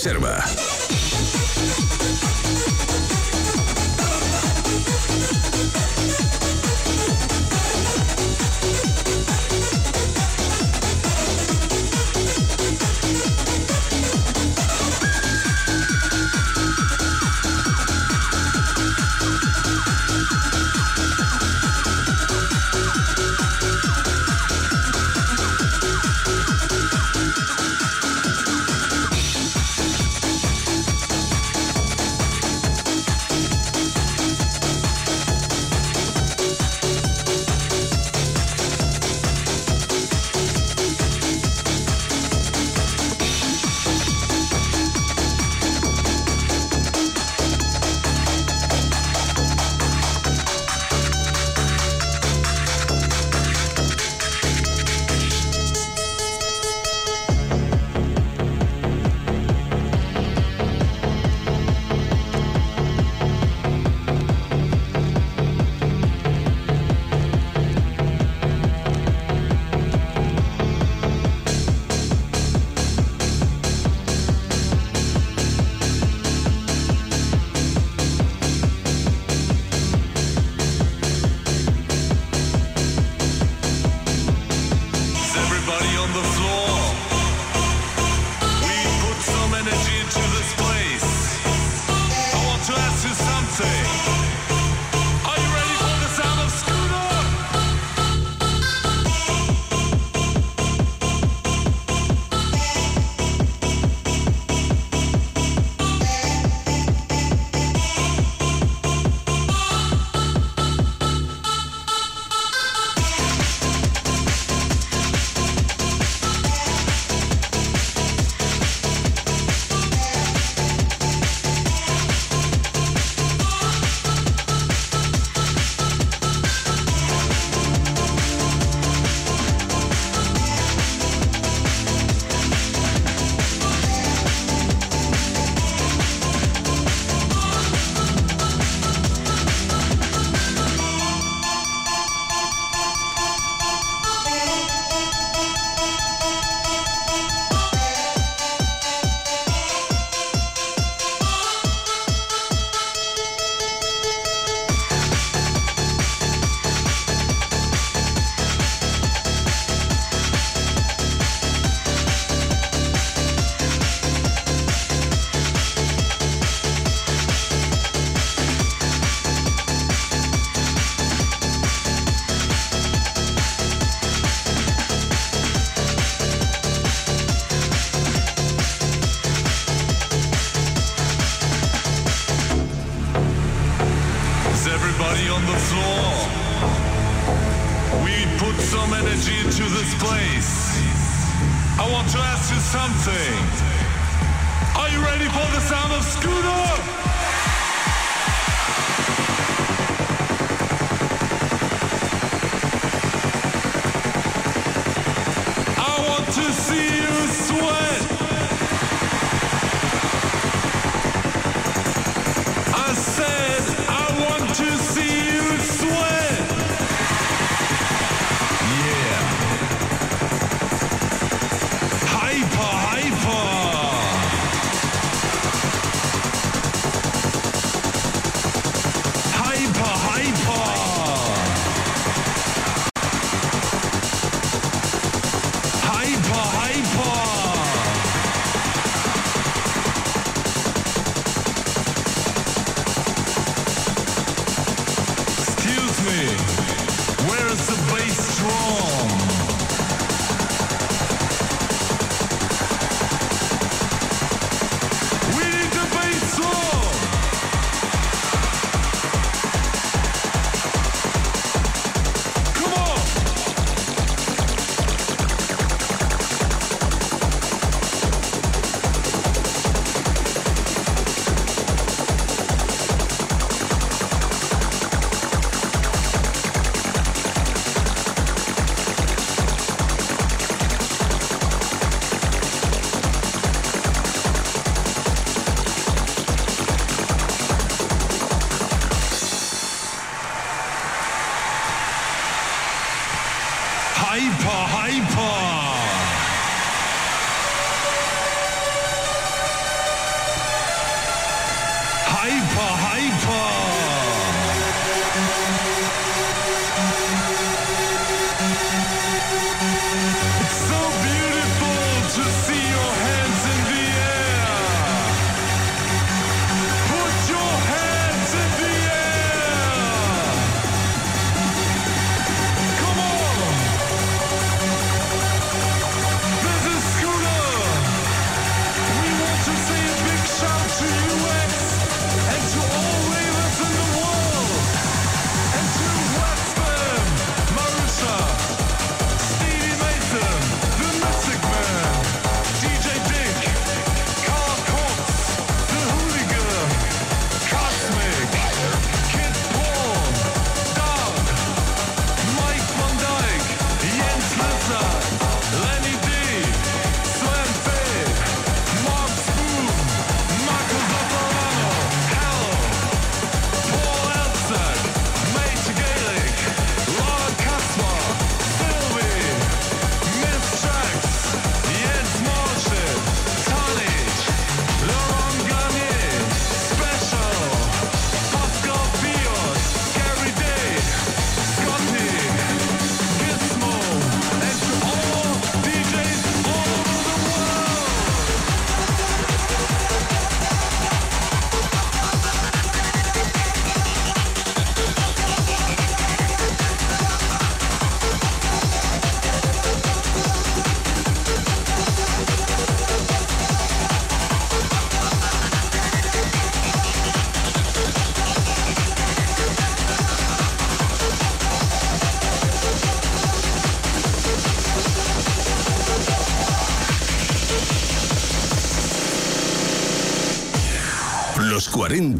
Reserva.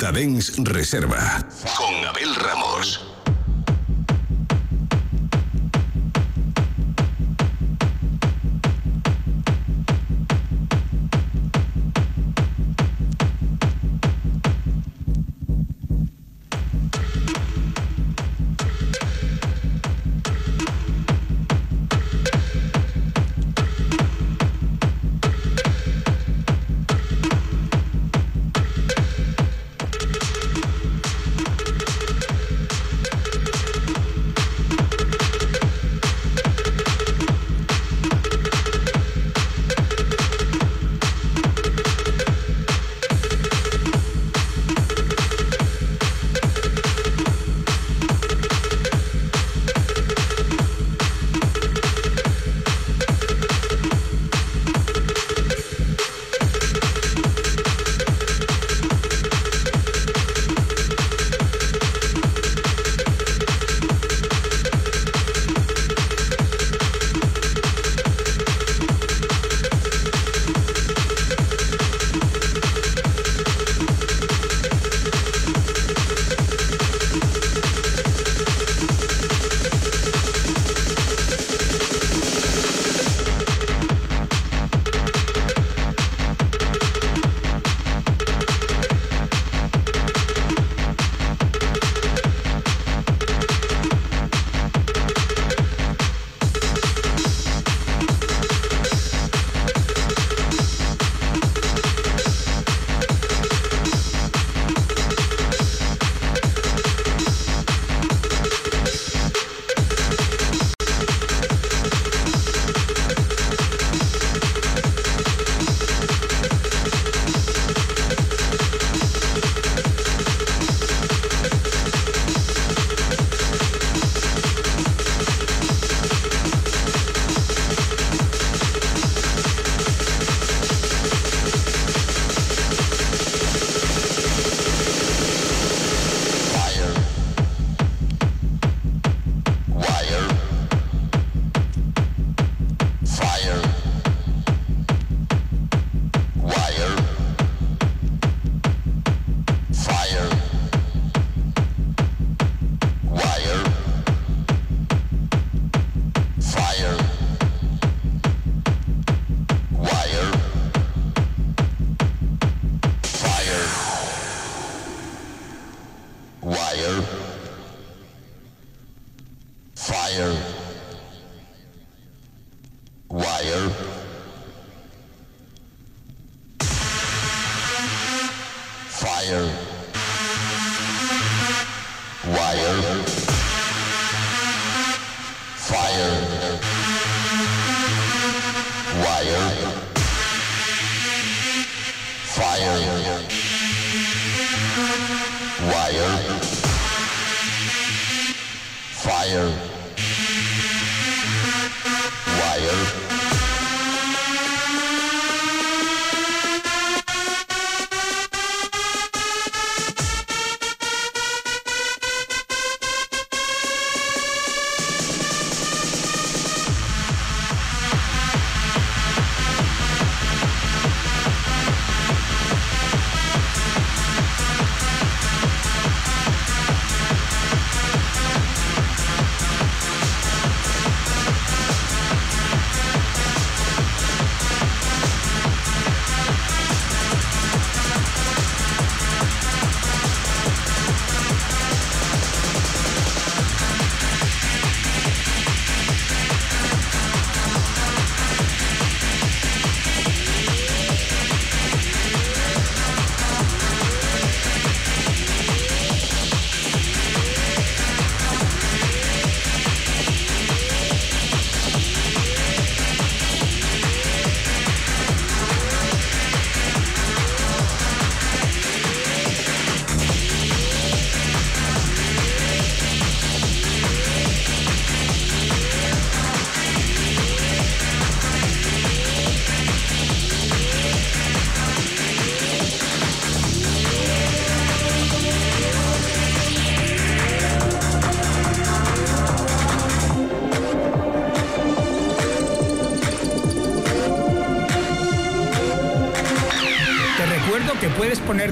40 Dens Reserva. Con Abel Ramos.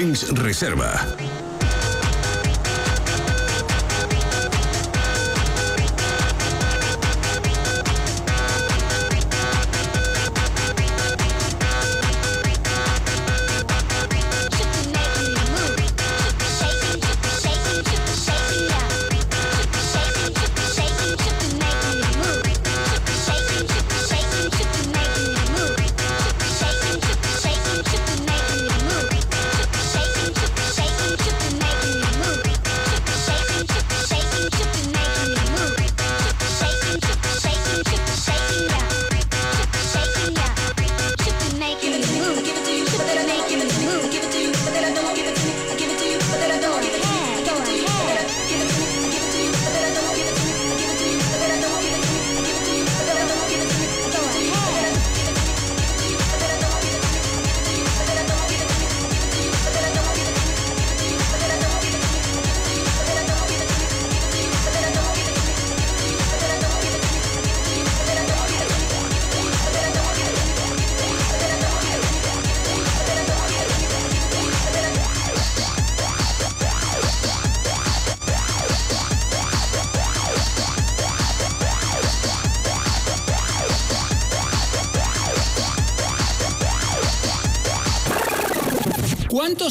Reserva.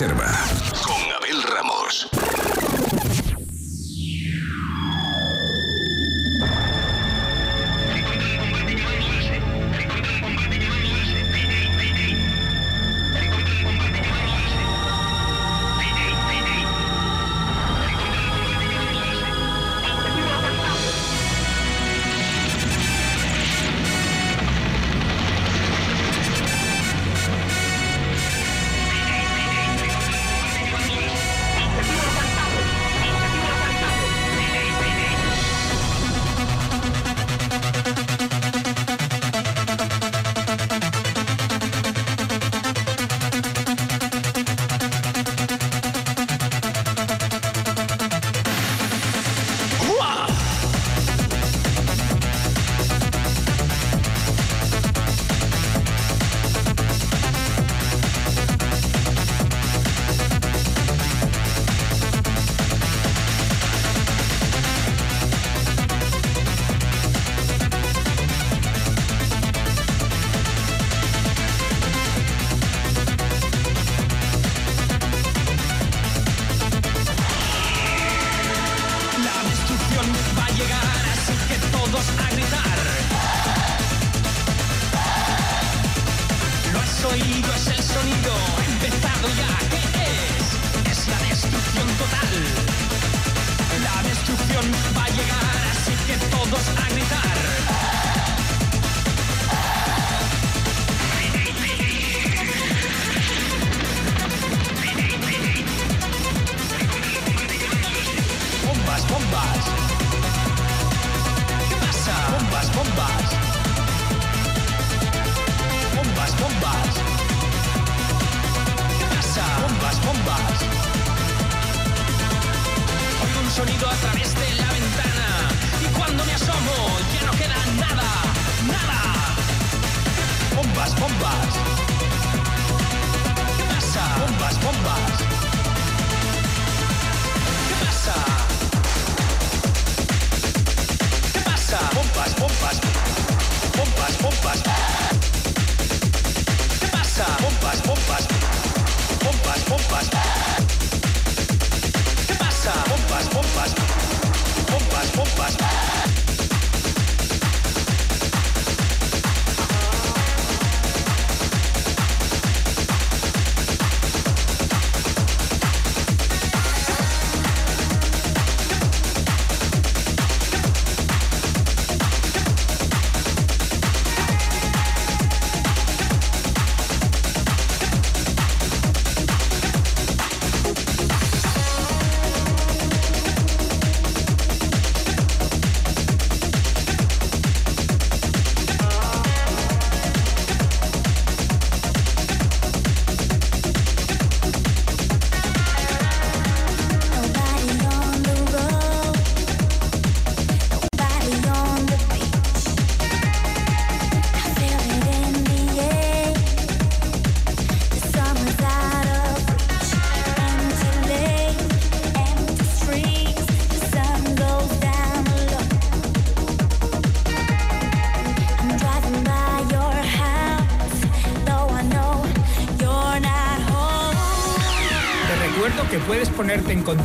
Reserva.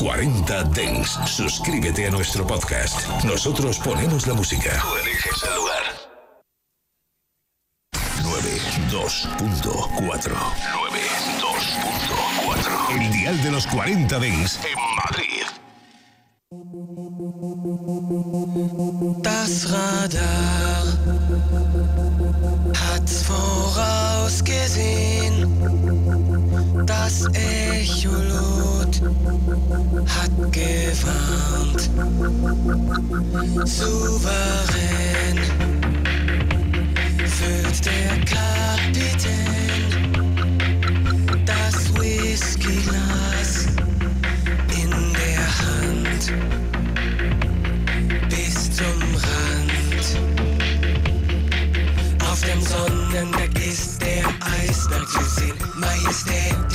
40 Dens, suscríbete a nuestro podcast. Nosotros ponemos la música. Tú eliges el lugar. 92.4 92.4 El dial de los 40 Dens en Madrid. Das Radar hat's vorausgesehen. Das Echolot hat gewarnt. Souverän füllt der Kapitän das Whiskyglas in der Hand bis zum Rand. Auf dem Sonnendeck ist der Eisberg zu sehen, majestätisch mit